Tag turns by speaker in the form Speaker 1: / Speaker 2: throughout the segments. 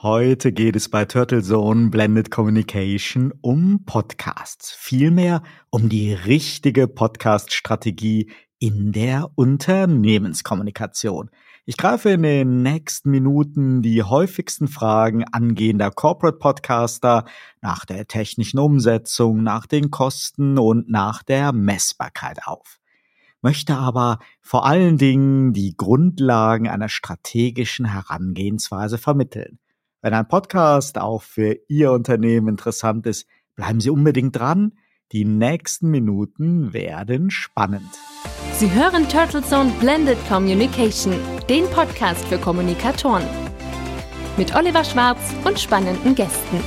Speaker 1: Heute geht es bei Turtle Zone Blended Communication um Podcasts. Vielmehr um die richtige Podcast-Strategie in der Unternehmenskommunikation. Ich greife in den nächsten Minuten die häufigsten Fragen angehender Corporate Podcaster nach der technischen Umsetzung, nach den Kosten und nach der Messbarkeit auf. Möchte aber vor allen Dingen die Grundlagen einer strategischen Herangehensweise vermitteln. Wenn ein Podcast auch für Ihr Unternehmen interessant ist, bleiben Sie unbedingt dran. Die nächsten Minuten werden spannend.
Speaker 2: Sie hören Turtle Zone Blended Communication, den Podcast für Kommunikatoren. Mit Oliver Schwarz und spannenden Gästen.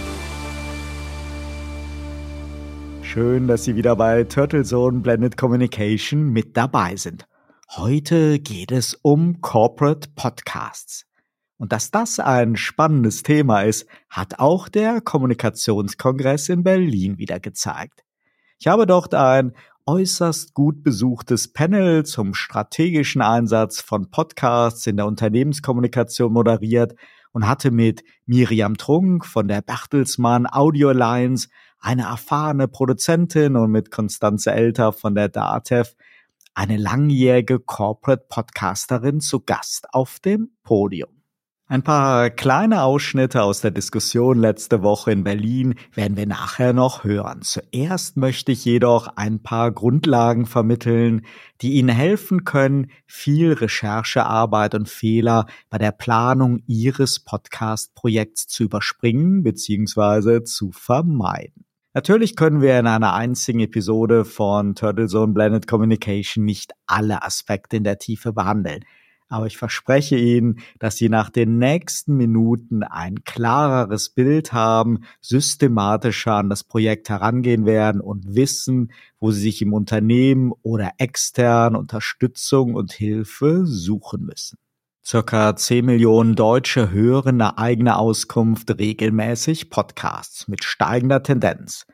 Speaker 1: Schön, dass Sie wieder bei Turtle Zone Blended Communication mit dabei sind. Heute geht es um Corporate Podcasts. Und dass das ein spannendes Thema ist, hat auch der Kommunikationskongress in Berlin wieder gezeigt. Ich habe dort ein äußerst gut besuchtes Panel zum strategischen Einsatz von Podcasts in der Unternehmenskommunikation moderiert und hatte mit Miriam Trunk von der Bertelsmann Audio Alliance, eine erfahrene Produzentin und mit Konstanze Elter von der DATEV eine langjährige Corporate Podcasterin zu Gast auf dem Podium. Ein paar kleine Ausschnitte aus der Diskussion letzte Woche in Berlin werden wir nachher noch hören. Zuerst möchte ich jedoch ein paar Grundlagen vermitteln, die Ihnen helfen können, viel Recherchearbeit und Fehler bei der Planung Ihres Podcast-Projekts zu überspringen bzw. zu vermeiden. Natürlich können wir in einer einzigen Episode von Turtle Zone Blended Communication nicht alle Aspekte in der Tiefe behandeln aber ich verspreche Ihnen, dass Sie nach den nächsten Minuten ein klareres Bild haben, systematischer an das Projekt herangehen werden und wissen, wo Sie sich im Unternehmen oder extern Unterstützung und Hilfe suchen müssen. Circa 10 Millionen Deutsche hören nach eigener Auskunft regelmäßig Podcasts mit steigender Tendenz.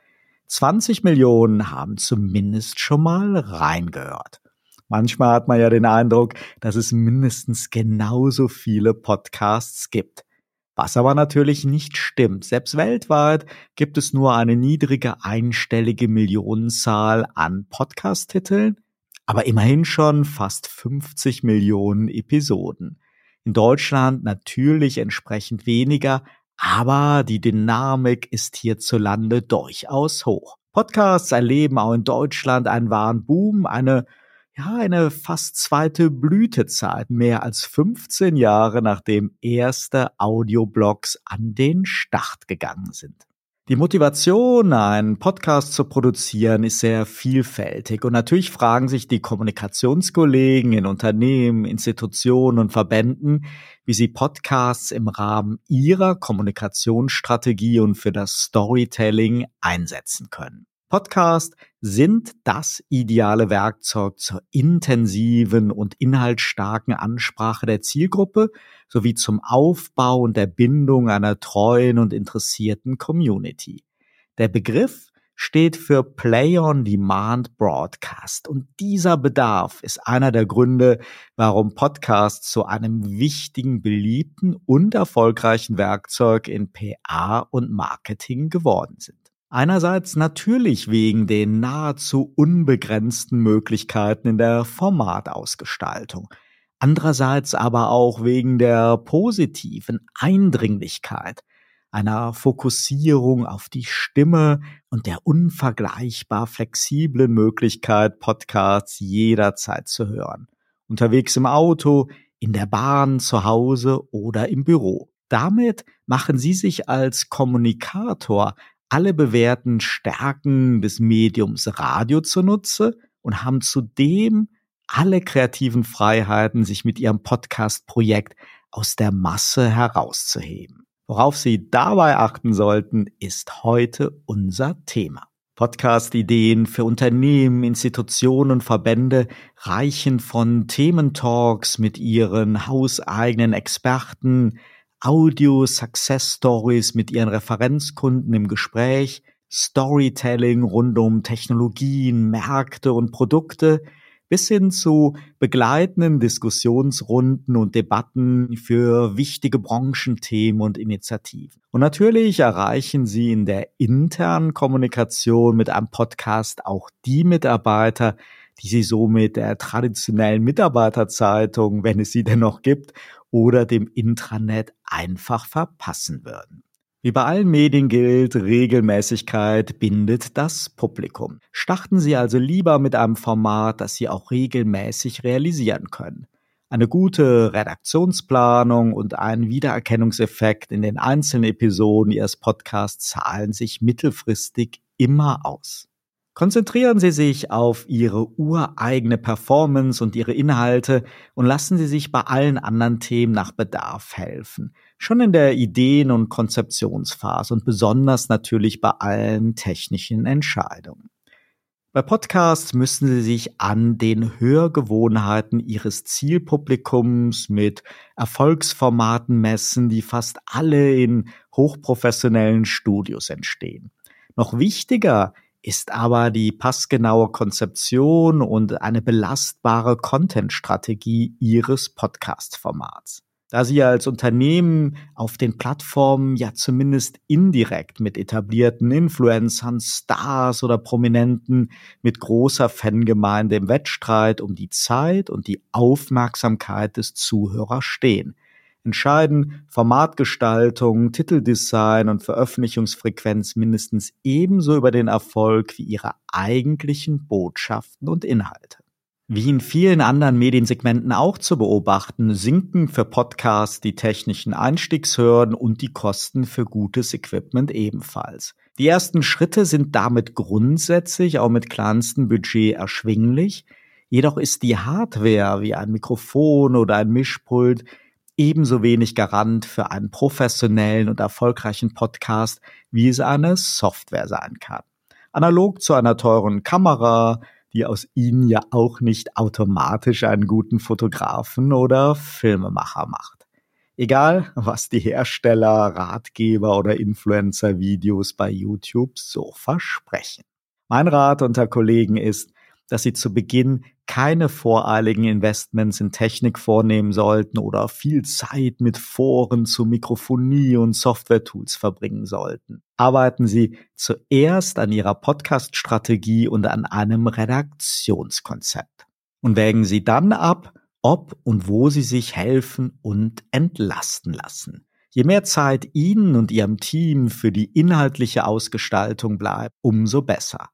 Speaker 1: 20 Millionen haben zumindest schon mal reingehört. Manchmal hat man ja den Eindruck, dass es mindestens genauso viele Podcasts gibt. Was aber natürlich nicht stimmt. Selbst weltweit gibt es nur eine niedrige einstellige Millionenzahl an Podcast-Titeln, aber immerhin schon fast 50 Millionen Episoden. In Deutschland natürlich entsprechend weniger, aber die Dynamik ist hierzulande durchaus hoch. Podcasts erleben auch in Deutschland einen wahren Boom, eine ja, eine fast zweite Blütezeit, mehr als 15 Jahre nachdem erste Audioblogs an den Start gegangen sind. Die Motivation, einen Podcast zu produzieren, ist sehr vielfältig und natürlich fragen sich die Kommunikationskollegen in Unternehmen, Institutionen und Verbänden, wie sie Podcasts im Rahmen ihrer Kommunikationsstrategie und für das Storytelling einsetzen können. Podcast sind das ideale Werkzeug zur intensiven und inhaltsstarken Ansprache der Zielgruppe sowie zum Aufbau und der Bindung einer treuen und interessierten Community. Der Begriff steht für Play on Demand Broadcast und dieser Bedarf ist einer der Gründe, warum Podcasts zu einem wichtigen, beliebten und erfolgreichen Werkzeug in PA und Marketing geworden sind. Einerseits natürlich wegen den nahezu unbegrenzten Möglichkeiten in der Formatausgestaltung. Andererseits aber auch wegen der positiven Eindringlichkeit, einer Fokussierung auf die Stimme und der unvergleichbar flexiblen Möglichkeit, Podcasts jederzeit zu hören. Unterwegs im Auto, in der Bahn, zu Hause oder im Büro. Damit machen Sie sich als Kommunikator alle bewährten Stärken des Mediums Radio zunutze und haben zudem alle kreativen Freiheiten, sich mit ihrem Podcast-Projekt aus der Masse herauszuheben. Worauf Sie dabei achten sollten, ist heute unser Thema. Podcast-Ideen für Unternehmen, Institutionen und Verbände reichen von Thementalks mit ihren hauseigenen Experten, Audio-Success-Stories mit ihren Referenzkunden im Gespräch, Storytelling rund um Technologien, Märkte und Produkte bis hin zu begleitenden Diskussionsrunden und Debatten für wichtige Branchenthemen und Initiativen. Und natürlich erreichen Sie in der internen Kommunikation mit einem Podcast auch die Mitarbeiter, die Sie so mit der traditionellen Mitarbeiterzeitung, wenn es sie denn noch gibt, oder dem Intranet einfach verpassen würden. Wie bei allen Medien gilt, Regelmäßigkeit bindet das Publikum. Starten Sie also lieber mit einem Format, das Sie auch regelmäßig realisieren können. Eine gute Redaktionsplanung und ein Wiedererkennungseffekt in den einzelnen Episoden Ihres Podcasts zahlen sich mittelfristig immer aus. Konzentrieren Sie sich auf Ihre ureigene Performance und Ihre Inhalte und lassen Sie sich bei allen anderen Themen nach Bedarf helfen. Schon in der Ideen- und Konzeptionsphase und besonders natürlich bei allen technischen Entscheidungen. Bei Podcasts müssen Sie sich an den Hörgewohnheiten Ihres Zielpublikums mit Erfolgsformaten messen, die fast alle in hochprofessionellen Studios entstehen. Noch wichtiger aber die passgenaue Konzeption und eine belastbare Content-Strategie Ihres Podcast-Formats. Da Sie als Unternehmen auf den Plattformen ja zumindest indirekt mit etablierten Influencern, Stars oder Prominenten mit großer Fangemeinde im Wettstreit um die Zeit und die Aufmerksamkeit des Zuhörers stehen – entscheiden Formatgestaltung, Titeldesign und Veröffentlichungsfrequenz mindestens ebenso über den Erfolg wie ihre eigentlichen Botschaften und Inhalte. Wie in vielen anderen Mediensegmenten auch zu beobachten, sinken für Podcasts die technischen Einstiegshürden und die Kosten für gutes Equipment ebenfalls. Die ersten Schritte sind damit grundsätzlich auch mit kleinstem Budget erschwinglich, jedoch ist die Hardware wie ein Mikrofon oder ein Mischpult ebenso wenig Garant für einen professionellen und erfolgreichen Podcast, wie es eine Software sein kann. Analog zu einer teuren Kamera, die aus ihnen ja auch nicht automatisch einen guten Fotografen oder Filmemacher macht. Egal, was die Hersteller, Ratgeber oder Influencer-Videos bei YouTube so versprechen. Mein Rat unter Kollegen ist, dass sie zu Beginn keine voreiligen Investments in Technik vornehmen sollten oder viel Zeit mit Foren zu Mikrofonie und Software-Tools verbringen sollten. Arbeiten Sie zuerst an Ihrer Podcast-Strategie und an einem Redaktionskonzept. Und wägen Sie dann ab, ob und wo Sie sich helfen und entlasten lassen. Je mehr Zeit Ihnen und Ihrem Team für die inhaltliche Ausgestaltung bleibt, umso besser.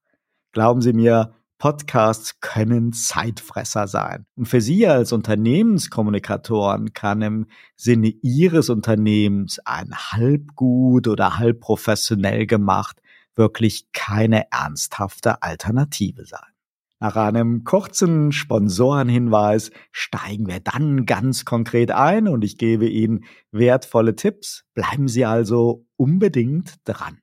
Speaker 1: Glauben Sie mir, Podcasts können Zeitfresser sein. Und für Sie als Unternehmenskommunikatoren kann im Sinne Ihres Unternehmens ein halb gut oder halb professionell gemacht wirklich keine ernsthafte Alternative sein. Nach einem kurzen Sponsorenhinweis steigen wir dann ganz konkret ein und ich gebe Ihnen wertvolle Tipps. Bleiben Sie also unbedingt dran.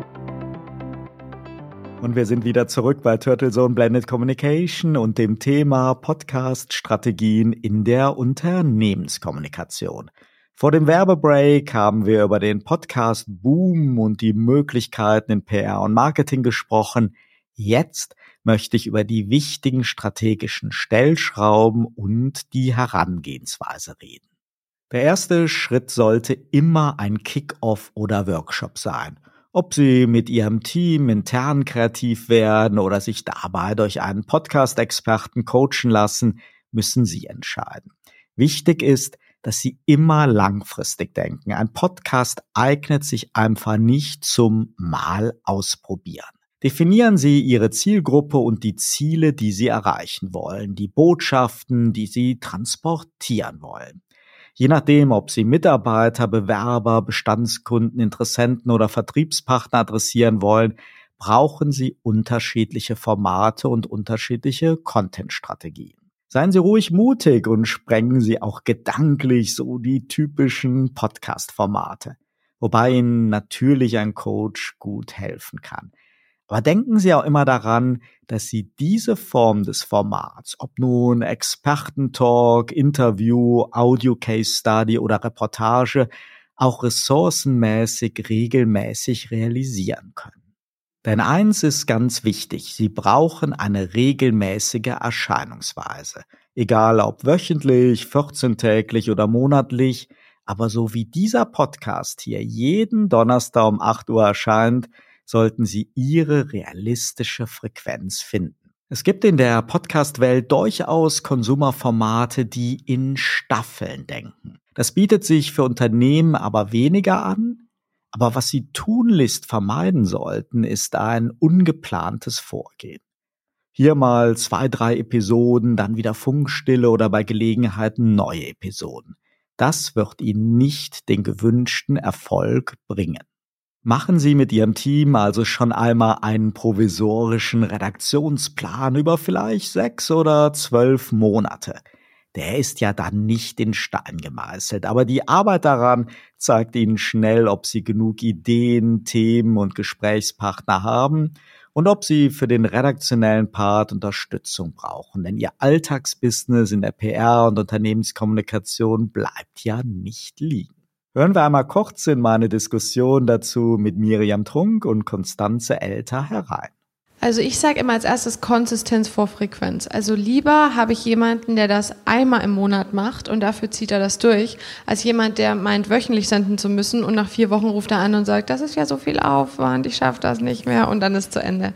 Speaker 1: Und wir sind wieder zurück bei Turtle Zone Blended Communication und dem Thema Podcast-Strategien in der Unternehmenskommunikation. Vor dem Werbebreak haben wir über den Podcast-Boom und die Möglichkeiten in PR und Marketing gesprochen. Jetzt möchte ich über die wichtigen strategischen Stellschrauben und die Herangehensweise reden. Der erste Schritt sollte immer ein Kick-off oder Workshop sein – ob Sie mit Ihrem Team intern kreativ werden oder sich dabei durch einen Podcast-Experten coachen lassen, müssen Sie entscheiden. Wichtig ist, dass Sie immer langfristig denken. Ein Podcast eignet sich einfach nicht zum Mal ausprobieren. Definieren Sie Ihre Zielgruppe und die Ziele, die Sie erreichen wollen, die Botschaften, die Sie transportieren wollen. Je nachdem, ob Sie Mitarbeiter, Bewerber, Bestandskunden, Interessenten oder Vertriebspartner adressieren wollen, brauchen Sie unterschiedliche Formate und unterschiedliche Content-Strategien. Seien Sie ruhig mutig und sprengen Sie auch gedanklich so die typischen Podcast-Formate. wobei Ihnen natürlich ein Coach gut helfen kann. Aber denken Sie auch immer daran, dass Sie diese Form des Formats, ob nun Expertentalk, Interview, Audio Case Study oder Reportage, auch ressourcenmäßig regelmäßig realisieren können. Denn eins ist ganz wichtig, Sie brauchen eine regelmäßige Erscheinungsweise. Egal ob wöchentlich, 14-täglich oder monatlich, aber so wie dieser Podcast hier jeden Donnerstag um 8 Uhr erscheint, sollten Sie Ihre realistische Frequenz finden. Es gibt in der Podcast-Welt durchaus Konsumerformate, die in Staffeln denken. Das bietet sich für Unternehmen aber weniger an. Aber was Sie tunlichst vermeiden sollten, ist ein ungeplantes Vorgehen. Hier mal zwei, drei Episoden, dann wieder Funkstille oder bei Gelegenheiten neue Episoden. Das wird Ihnen nicht den gewünschten Erfolg bringen. Machen Sie mit Ihrem Team also schon einmal einen provisorischen Redaktionsplan über vielleicht sechs oder zwölf Monate. Der ist ja dann nicht in Stein gemeißelt, aber die Arbeit daran zeigt Ihnen schnell, ob Sie genug Ideen, Themen und Gesprächspartner haben und ob Sie für den redaktionellen Part Unterstützung brauchen. Denn Ihr Alltagsbusiness in der PR und Unternehmenskommunikation bleibt ja nicht liegen. Hören wir einmal kurz in meine Diskussion dazu mit Miriam Trunk und Konstanze Elter herein.
Speaker 3: Also ich sage immer als erstes Konsistenz vor Frequenz. Also lieber habe ich jemanden, der das einmal im Monat macht und dafür zieht er das durch, als jemand, der meint, wöchentlich senden zu müssen und nach vier Wochen ruft er an und sagt, das ist ja so viel Aufwand, ich schaffe das nicht mehr und dann ist zu Ende.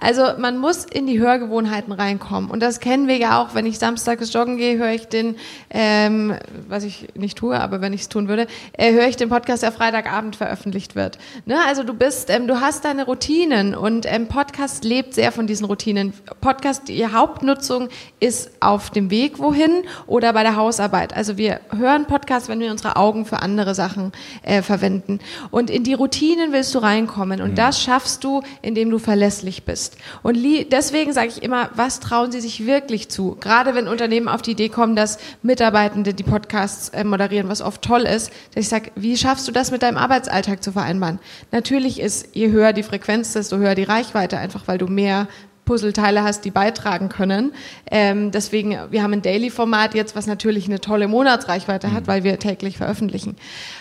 Speaker 3: Also man muss in die Hörgewohnheiten reinkommen und das kennen wir ja auch, wenn ich samstags joggen gehe, höre ich den, ähm, was ich nicht tue, aber wenn ich es tun würde, äh, höre ich den Podcast, der Freitagabend veröffentlicht wird. Ne? Also du bist, ähm, du hast deine Routinen und ähm, Podcast lebt sehr von diesen Routinen. Podcast, die Hauptnutzung ist auf dem Weg wohin oder bei der Hausarbeit. Also wir hören Podcast, wenn wir unsere Augen für andere Sachen äh, verwenden. Und in die Routinen willst du reinkommen und mhm. das schaffst du, indem du verlässlich bist. Und deswegen sage ich immer, was trauen sie sich wirklich zu? Gerade wenn Unternehmen auf die Idee kommen, dass Mitarbeitende die Podcasts äh, moderieren, was oft toll ist, dass ich sage, wie schaffst du das mit deinem Arbeitsalltag zu vereinbaren? Natürlich ist, je höher die Frequenz, desto höher die Reichweite, einfach weil du mehr Puzzleteile hast, die beitragen können. Ähm, deswegen, wir haben ein Daily-Format jetzt, was natürlich eine tolle Monatsreichweite hat, mhm. weil wir täglich veröffentlichen.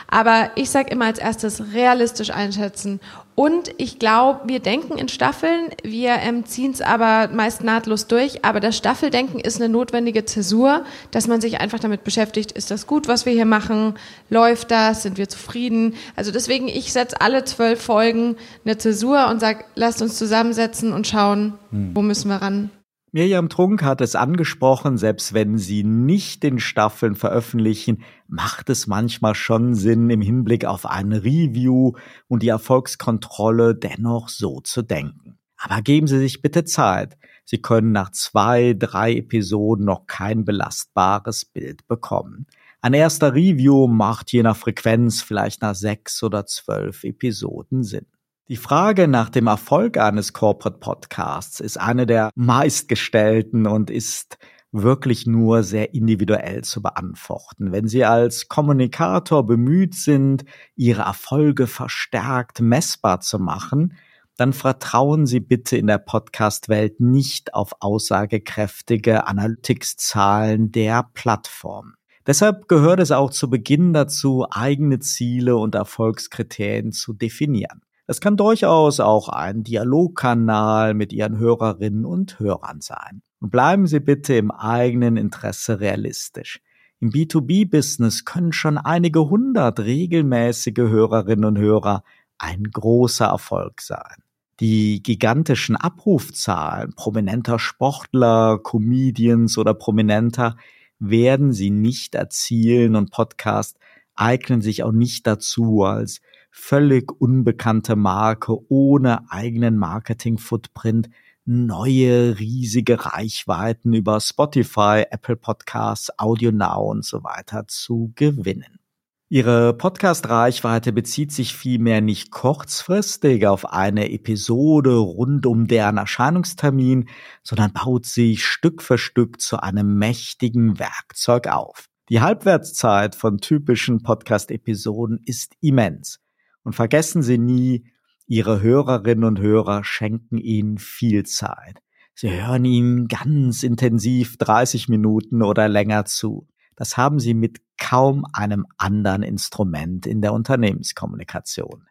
Speaker 3: Aber ich sage immer als erstes realistisch einschätzen. Und ich glaube, wir denken in Staffeln, wir ähm, ziehen es aber meist nahtlos durch. Aber das Staffeldenken ist eine notwendige Zäsur, dass man sich einfach damit beschäftigt, ist das gut, was wir hier machen? Läuft das? Sind wir zufrieden? Also deswegen, ich setze alle zwölf Folgen eine Zäsur und sage, lasst uns zusammensetzen und schauen, hm. wo müssen wir ran.
Speaker 1: Miriam Trunk hat es angesprochen, selbst wenn sie nicht in Staffeln veröffentlichen, macht es manchmal schon Sinn, im Hinblick auf ein Review und die Erfolgskontrolle dennoch so zu denken. Aber geben Sie sich bitte Zeit. Sie können nach zwei, drei Episoden noch kein belastbares Bild bekommen. Ein erster Review macht je nach Frequenz vielleicht nach sechs oder zwölf Episoden Sinn. Die Frage nach dem Erfolg eines Corporate Podcasts ist eine der meistgestellten und ist wirklich nur sehr individuell zu beantworten. Wenn Sie als Kommunikator bemüht sind, Ihre Erfolge verstärkt messbar zu machen, dann vertrauen Sie bitte in der Podcast-Welt nicht auf aussagekräftige Analytics-Zahlen der Plattform. Deshalb gehört es auch zu Beginn dazu, eigene Ziele und Erfolgskriterien zu definieren. Es kann durchaus auch ein Dialogkanal mit Ihren Hörerinnen und Hörern sein. Und bleiben Sie bitte im eigenen Interesse realistisch. Im B2B-Business können schon einige hundert regelmäßige Hörerinnen und Hörer ein großer Erfolg sein. Die gigantischen Abrufzahlen prominenter Sportler, Comedians oder Prominenter werden sie nicht erzielen und Podcast eignen sich auch nicht dazu, als völlig unbekannte Marke ohne eigenen Marketing-Footprint neue riesige Reichweiten über Spotify, Apple Podcasts, Audio Now und so weiter zu gewinnen. Ihre Podcast-Reichweite bezieht sich vielmehr nicht kurzfristig auf eine Episode rund um deren Erscheinungstermin, sondern baut sich Stück für Stück zu einem mächtigen Werkzeug auf. Die Halbwertszeit von typischen Podcast-Episoden ist immens. Und vergessen Sie nie, Ihre Hörerinnen und Hörer schenken Ihnen viel Zeit. Sie hören Ihnen ganz intensiv 30 Minuten oder länger zu. Das haben Sie mit kaum einem anderen Instrument in der Unternehmenskommunikation.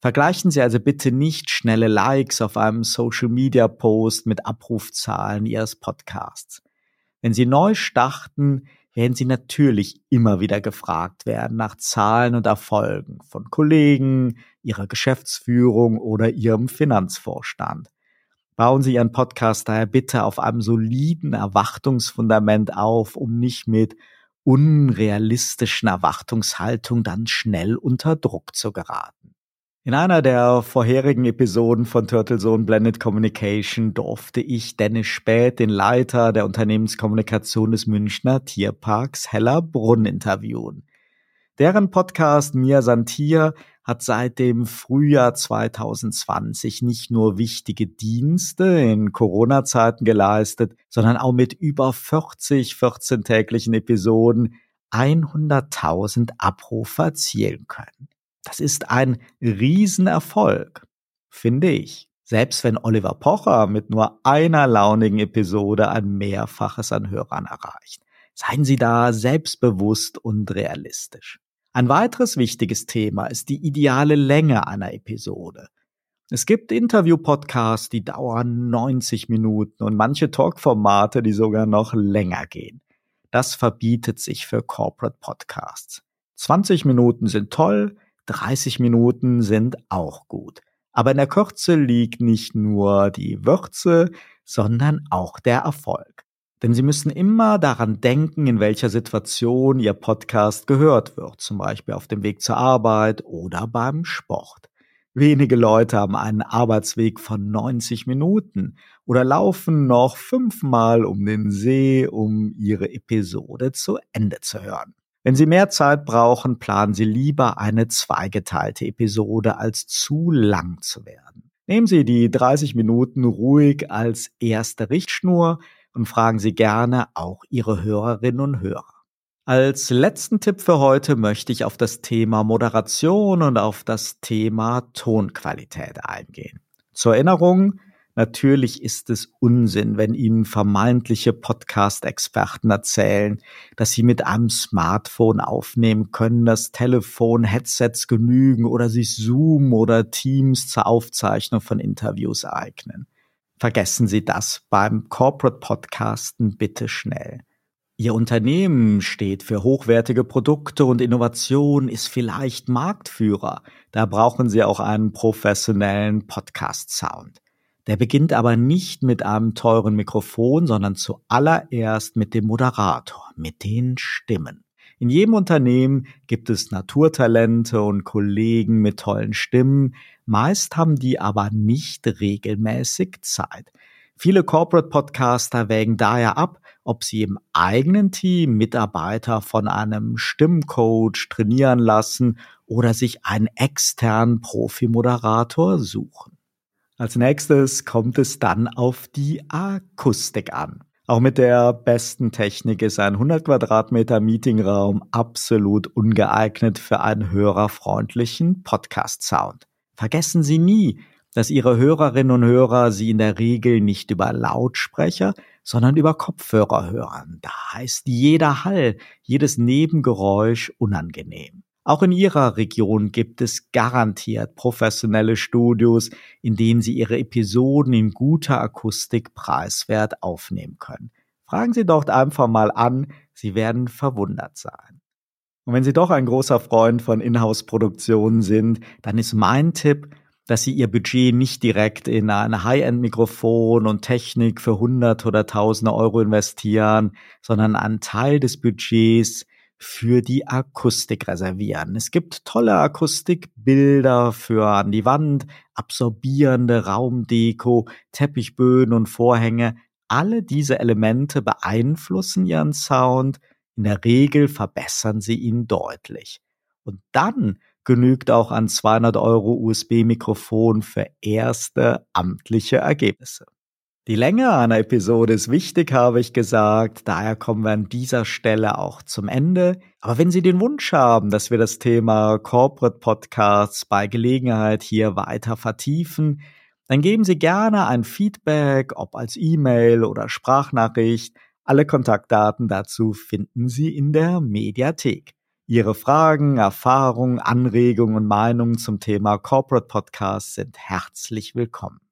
Speaker 1: Vergleichen Sie also bitte nicht schnelle Likes auf einem Social-Media-Post mit Abrufzahlen Ihres Podcasts. Wenn Sie neu starten, werden Sie natürlich immer wieder gefragt werden nach Zahlen und Erfolgen von Kollegen, Ihrer Geschäftsführung oder Ihrem Finanzvorstand. Bauen Sie Ihren Podcast daher bitte auf einem soliden Erwartungsfundament auf, um nicht mit unrealistischen Erwartungshaltung dann schnell unter Druck zu geraten. In einer der vorherigen Episoden von Turtle Zone Blended Communication durfte ich Dennis Späth, den Leiter der Unternehmenskommunikation des Münchner Tierparks Hellerbrunn, interviewen. Deren Podcast Mir Santier hat seit dem Frühjahr 2020 nicht nur wichtige Dienste in Corona-Zeiten geleistet, sondern auch mit über 40 14-täglichen Episoden 100.000 Abrufe erzielen können. Das ist ein Riesenerfolg, finde ich. Selbst wenn Oliver Pocher mit nur einer launigen Episode ein Mehrfaches an Hörern erreicht. Seien Sie da selbstbewusst und realistisch. Ein weiteres wichtiges Thema ist die ideale Länge einer Episode. Es gibt Interview-Podcasts, die dauern 90 Minuten und manche Talk-Formate, die sogar noch länger gehen. Das verbietet sich für Corporate Podcasts. 20 Minuten sind toll, 30 Minuten sind auch gut. Aber in der Kürze liegt nicht nur die Würze, sondern auch der Erfolg. Denn Sie müssen immer daran denken, in welcher Situation Ihr Podcast gehört wird, zum Beispiel auf dem Weg zur Arbeit oder beim Sport. Wenige Leute haben einen Arbeitsweg von 90 Minuten oder laufen noch fünfmal um den See, um ihre Episode zu Ende zu hören. Wenn Sie mehr Zeit brauchen, planen Sie lieber eine zweigeteilte Episode, als zu lang zu werden. Nehmen Sie die 30 Minuten ruhig als erste Richtschnur und fragen Sie gerne auch Ihre Hörerinnen und Hörer. Als letzten Tipp für heute möchte ich auf das Thema Moderation und auf das Thema Tonqualität eingehen. Zur Erinnerung, Natürlich ist es Unsinn, wenn Ihnen vermeintliche Podcast-Experten erzählen, dass Sie mit einem Smartphone aufnehmen können, dass Telefon, Headsets genügen oder sich Zoom oder Teams zur Aufzeichnung von Interviews eignen. Vergessen Sie das beim Corporate Podcasten bitte schnell. Ihr Unternehmen steht für hochwertige Produkte und Innovation, ist vielleicht Marktführer. Da brauchen Sie auch einen professionellen Podcast-Sound. Der beginnt aber nicht mit einem teuren Mikrofon, sondern zuallererst mit dem Moderator, mit den Stimmen. In jedem Unternehmen gibt es Naturtalente und Kollegen mit tollen Stimmen. Meist haben die aber nicht regelmäßig Zeit. Viele Corporate Podcaster wägen daher ab, ob sie im eigenen Team Mitarbeiter von einem Stimmcoach trainieren lassen oder sich einen externen Profi-Moderator suchen. Als nächstes kommt es dann auf die Akustik an. Auch mit der besten Technik ist ein 100 Quadratmeter Meetingraum absolut ungeeignet für einen hörerfreundlichen Podcast-Sound. Vergessen Sie nie, dass Ihre Hörerinnen und Hörer Sie in der Regel nicht über Lautsprecher, sondern über Kopfhörer hören. Da ist jeder Hall, jedes Nebengeräusch unangenehm. Auch in Ihrer Region gibt es garantiert professionelle Studios, in denen Sie Ihre Episoden in guter Akustik preiswert aufnehmen können. Fragen Sie dort einfach mal an, Sie werden verwundert sein. Und wenn Sie doch ein großer Freund von Inhouse-Produktionen sind, dann ist mein Tipp, dass Sie Ihr Budget nicht direkt in ein High-End-Mikrofon und Technik für hundert oder tausende Euro investieren, sondern einen Teil des Budgets für die Akustik reservieren. Es gibt tolle Akustikbilder für an die Wand, absorbierende Raumdeko, Teppichböden und Vorhänge. Alle diese Elemente beeinflussen ihren Sound. In der Regel verbessern sie ihn deutlich. Und dann genügt auch ein 200 Euro USB-Mikrofon für erste amtliche Ergebnisse. Die Länge einer Episode ist wichtig, habe ich gesagt. Daher kommen wir an dieser Stelle auch zum Ende. Aber wenn Sie den Wunsch haben, dass wir das Thema Corporate Podcasts bei Gelegenheit hier weiter vertiefen, dann geben Sie gerne ein Feedback, ob als E-Mail oder Sprachnachricht. Alle Kontaktdaten dazu finden Sie in der Mediathek. Ihre Fragen, Erfahrungen, Anregungen und Meinungen zum Thema Corporate Podcasts sind herzlich willkommen.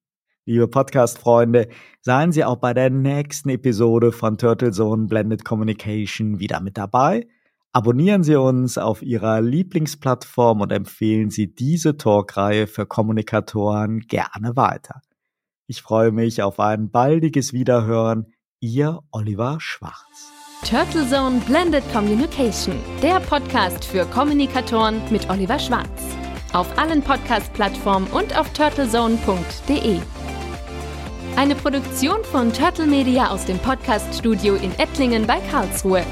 Speaker 1: Liebe Podcast-Freunde, seien Sie auch bei der nächsten Episode von Turtle Zone Blended Communication wieder mit dabei. Abonnieren Sie uns auf Ihrer Lieblingsplattform und empfehlen Sie diese Talkreihe für Kommunikatoren gerne weiter. Ich freue mich auf ein baldiges Wiederhören. Ihr Oliver Schwarz.
Speaker 2: Turtle Zone Blended Communication, der Podcast für Kommunikatoren mit Oliver Schwarz. Auf allen Podcast-Plattformen und auf turtlezone.de. Eine Produktion von Turtle Media aus dem Podcast-Studio in Ettlingen bei Karlsruhe.